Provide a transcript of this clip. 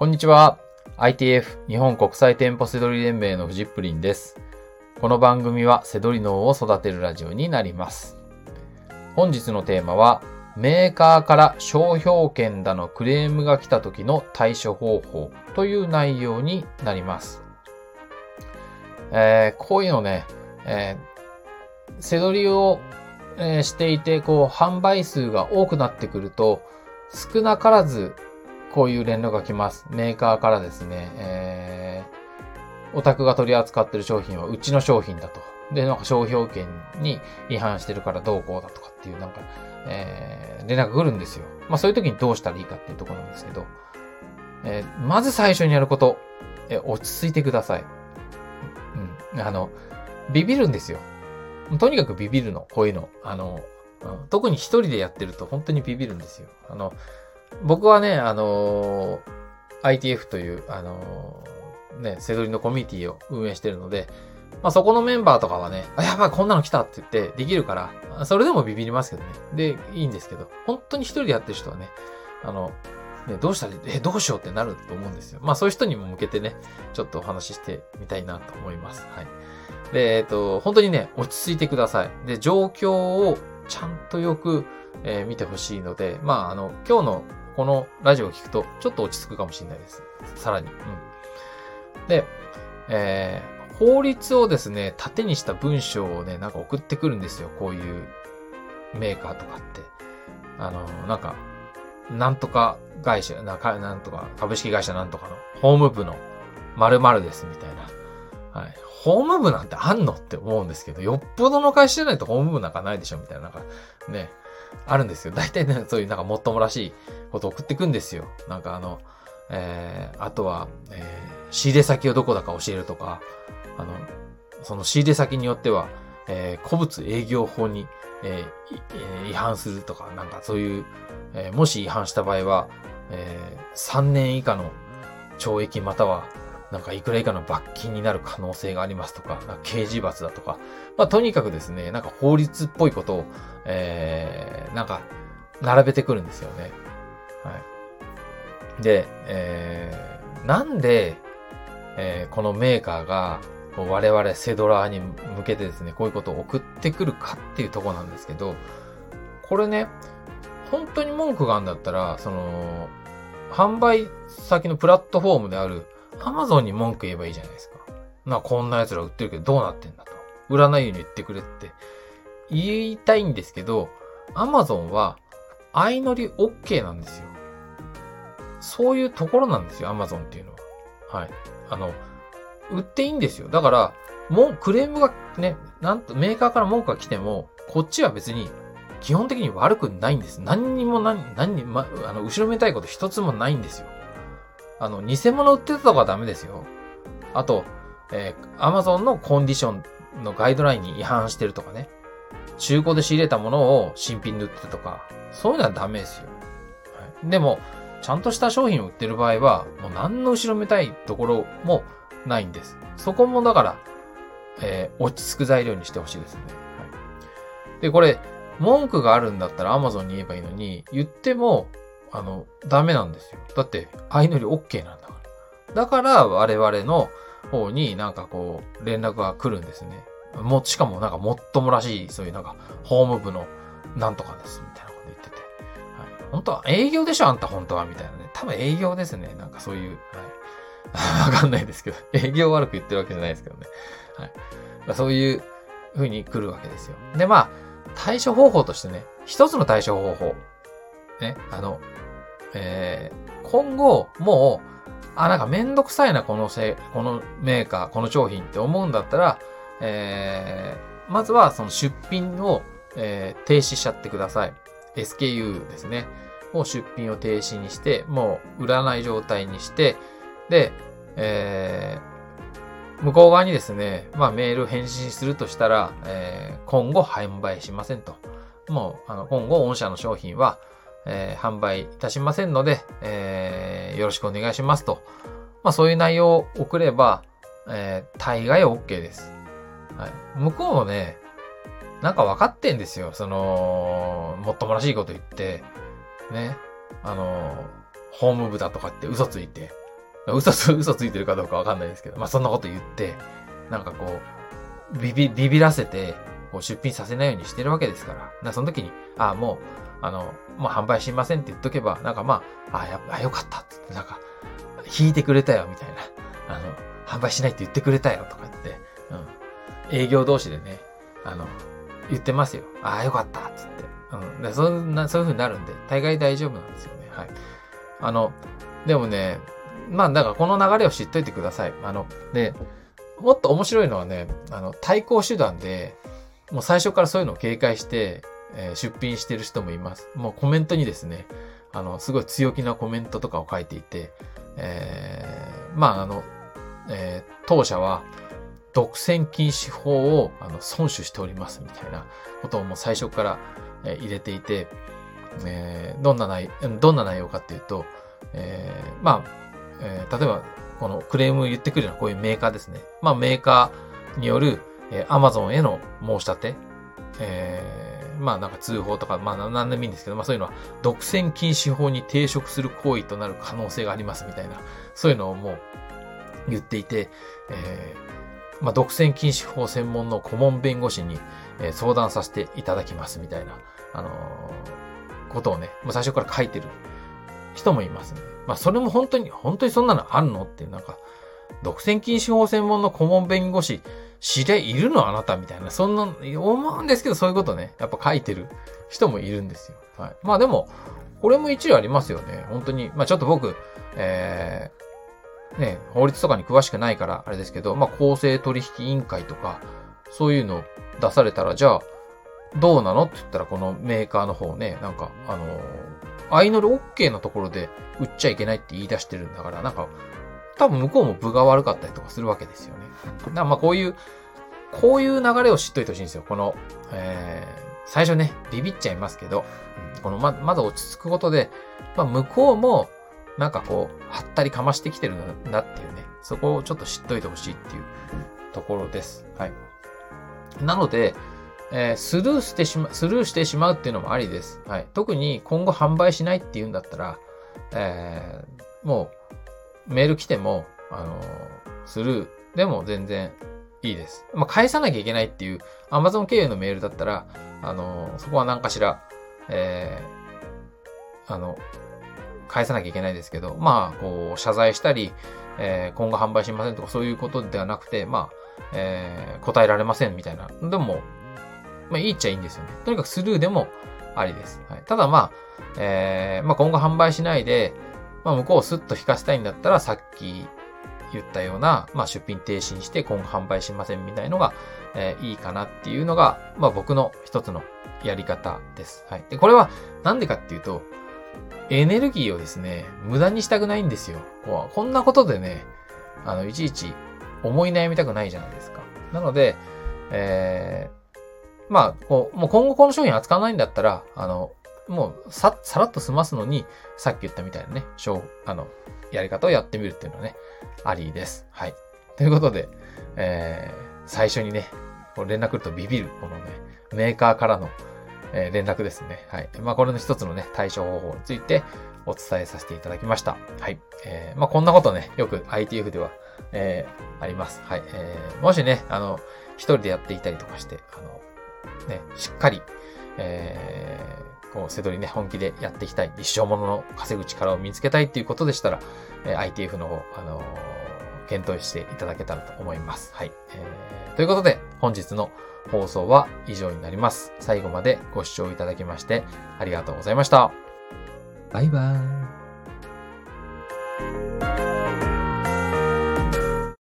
こんにちは。ITF 日本国際店舗セドリ連盟のフジップリンです。この番組はセドリ脳を育てるラジオになります。本日のテーマは、メーカーから商標権だのクレームが来た時の対処方法という内容になります。えーこういうのね、えーセドリを、えーしていて、こう、販売数が多くなってくると、少なからず、こういう連絡が来ます。メーカーからですね、えー、お宅が取り扱ってる商品はうちの商品だと。で、なんか商標権に違反してるからどうこうだとかっていう、なんか、えー、連絡来るんですよ。まあそういう時にどうしたらいいかっていうところなんですけど、えーまず最初にやること、えー落ち着いてください。うん。あの、ビビるんですよ。とにかくビビるの、こういうの。あの、うん特に一人でやってると本当にビビるんですよ。あの、僕はね、あのー ITF という、あのーね、セドリのコミュニティを運営してるので、まあ、そこのメンバーとかはね、あ、やばい、こんなの来たって言ってできるから、それでもビビりますけどね。で、いいんですけど、本当に一人でやってる人はね、あの、ね、どうしたら、え、どうしようってなると思うんですよ。まあそういう人にも向けてね、ちょっとお話ししてみたいなと思います。はい。で、えっと、本当にね、落ち着いてください。で、状況をちゃんとよく、えー見てほしいので、まあ、あの、今日のこのラジオを聞くと、ちょっと落ち着くかもしれないです。さらに。うん。で、えー法律をですね、盾にした文章をね、なんか送ってくるんですよ。こういうメーカーとかって。あの、なんか、なんとか会社、ななんとか、株式会社なんとかの、法務部の〇〇ですみたいな。はい。法務部なんてあんのって思うんですけど、よっぽどの会社じゃないと法務部なんかないでしょみたいな、なんか、ね、あるんですよ。大体ね、そういうなんかもっともらしいことを送ってくんですよ。なんかあの、えー、あとは、えー、仕入れ先をどこだか教えるとか、あの、その仕入れ先によっては、えー、古物営業法に、えー違反するとか、なんかそういう、えーもし違反した場合は、えー3年以下の懲役または、なんかいくら以下の罰金になる可能性がありますとか、刑事罰だとか、まあとにかくですね、なんか法律っぽいことを、えー、なんか、並べてくるんですよね。はい。で、えー、なんで、えーこのメーカーが、我々セドラーに向けてですね、こういうことを送ってくるかっていうとこなんですけど、これね、本当に文句があるんだったら、その、販売先のプラットフォームである Amazon に文句言えばいいじゃないですか。な、こんな奴ら売ってるけどどうなってんだと。売らないように言ってくれって言いたいんですけど、Amazon は相乗り OK なんですよ。そういうところなんですよ、Amazon っていうのは。はい。あの、売っていいんですよ。だから、もうクレームがね、なんとメーカーから文句が来ても、こっちは別に基本的に悪くないんです。何にも何、何に、ま、あの、後ろめたいこと一つもないんですよ。あの、偽物売ってたとかダメですよ。あと、えー、Amazon のコンディションのガイドラインに違反してるとかね。中古で仕入れたものを新品で売ってるとか、そういうのはダメですよ。はい、でも、ちゃんとした商品を売ってる場合は、もう何の後ろめたいところもないんです。そこもだから、えー落ち着く材料にしてほしいですね。はい、で、これ、文句があるんだったら Amazon に言えばいいのに、言っても、あの、ダメなんですよ。だって、相乗り OK なんだから。だから、我々の方になんかこう、連絡が来るんですね。も、しかもなんかもっともらしい、そういうなんか、法務部のなんとかです、みたいなこと言ってて。はい。本当は営業でしょあんた本当はみたいなね。多分営業ですね。なんかそういう、はい。わかんないですけど。営業悪く言ってるわけじゃないですけどね。はい。まあそういう風に来るわけですよ。で、まあ、対処方法としてね、一つの対処方法。ね、あの、えー、今後、もう、あ、なんかめんどくさいな、このせ、このメーカー、この商品って思うんだったら、えー、まずはその出品を、えー停止しちゃってください。SKU ですね。を出品を停止にして、もう売らない状態にして、で、えー、向こう側にですね、まあメール返信するとしたら、えー今後販売しませんと。もう、あの、今後御社の商品は、えー販売いたしませんので、えーよろしくお願いしますと。まあそういう内容を送れば、えー大概 OK です。はい。向こうもね、なんか分かってんですよ。その、もっともらしいこと言って、ね。あの、法務部だとかって嘘ついて、嘘つ、嘘ついてるかどうかわかんないですけど、まあそんなこと言って、なんかこう、ビビ、ビビらせて、こう出品させないようにしてるわけですから。なその時に、ああ、もう、あの、もう販売しませんって言っとけば、なんかまあ、あ、や、よかったっって、なんか、引いてくれたよ、みたいな。あの、販売しないって言ってくれたよ、とか言って、うん。営業同士でね、あの、言ってますよ。ああ、よかった、つって。うん。でそんな、そういう風になるんで、大概大丈夫なんですよね。はい。あの、でもね、まあ、だからこの流れを知っといてください。あの、で、もっと面白いのはね、あの、対抗手段で、もう最初からそういうのを警戒して、え、出品してる人もいます。もうコメントにですね、あの、すごい強気なコメントとかを書いていて、えー、まあ、あの、えー、当社は、独占禁止法をあの遵守しておりますみたいなことをもう最初から、えー、入れていて、えー、どんな内、どんな内容かっていうと、えー、まあ、えー、例えば、このクレームを言ってくるようなこういうメーカーですね。まあ、メーカーによる、えー、Amazon への申し立て、えー、まあなんか通報とか、まあ何でもいいんですけど、まあそういうのは独占禁止法に抵触する行為となる可能性がありますみたいな、そういうのをもう言っていて、えー、まあ独占禁止法専門の顧問弁護士に、え、相談させていただきますみたいな、あのー、ことをね、もう最初から書いてる人もいますね。まあそれも本当に、本当にそんなのあんのっていう、なんか、独占禁止法専門の顧問弁護士、知り合いいるのあなたみたいな、そんな、思うんですけど、そういうことね、やっぱ書いてる人もいるんですよ。はい。まあでも、これも一理ありますよね。本当に。まあちょっと僕、えー、ね、法律とかに詳しくないから、あれですけど、まあ公正取引委員会とか、そういうの出されたら、じゃあ、どうなの？って言ったら、このメーカーの方ね、なんか、あのー、相乗り OK のところで売っちゃいけないって言い出してるんだから、なんか、多分向こうも分が悪かったりとかするわけですよね。だからまあこういう、こういう流れを知っといてほしいんですよ。この、えー、最初ね、ビビっちゃいますけど、このま、まだ落ち着くことで、まあ向こうも、なんかこう、はったりかましてきてるんだっていうね、そこをちょっと知っといてほしいっていうところです。はい。なので、えー、スルーしてしま、スルーしてしまうっていうのもありです。はい。特に今後販売しないっていうんだったら、えー、もう、メール来ても、あの、スルーでも全然いいです。まあ、返さなきゃいけないっていう、Amazon 経由のメールだったら、あのそこは何かしら、えあの、返さなきゃいけないですけど、まあ、こう、謝罪したり、え今後販売しませんとかそういうことではなくて、まあ、え答えられませんみたいな。でも、まあいいっちゃいいんですよね。とにかくスルーでもありです。はい、ただまあ、えー、まあ今後販売しないで、まあ向こうをスッと引かせたいんだったらさっき言ったような、まあ出品停止にして今後販売しませんみたいのが、えー、いいかなっていうのが、まあ僕の一つのやり方です。はい。で、これはなんでかっていうと、エネルギーをですね、無駄にしたくないんですよ。こうこんなことでね、あの、いちいち思い悩みたくないじゃないですか。なので、えー、まあ、こう、もう今後この商品扱わないんだったら、あの、もうさ、さらっと済ますのに、さっき言ったみたいなね、商、あの、やり方をやってみるっていうのはね、ありです。はい。ということで、えー、最初にね、こ連絡来るとビビる、このね、メーカーからの、えー、連絡ですね。はい。まあ、これの一つのね、対処方法についてお伝えさせていただきました。はい。えー、まあ、こんなことね、よく ITF では、えー、あります。はい。えー、もしね、あの、一人でやっていたりとかして、あの、ね、しっかり、えー、こう、せどりね、本気でやっていきたい、一生ものの稼ぐ力を見つけたいっていうことでしたら、え、ITF の方、あのー、検討していただけたらと思います。はい。えー、ということで、本日の放送は以上になります。最後までご視聴いただきまして、ありがとうございました。バイバーイ。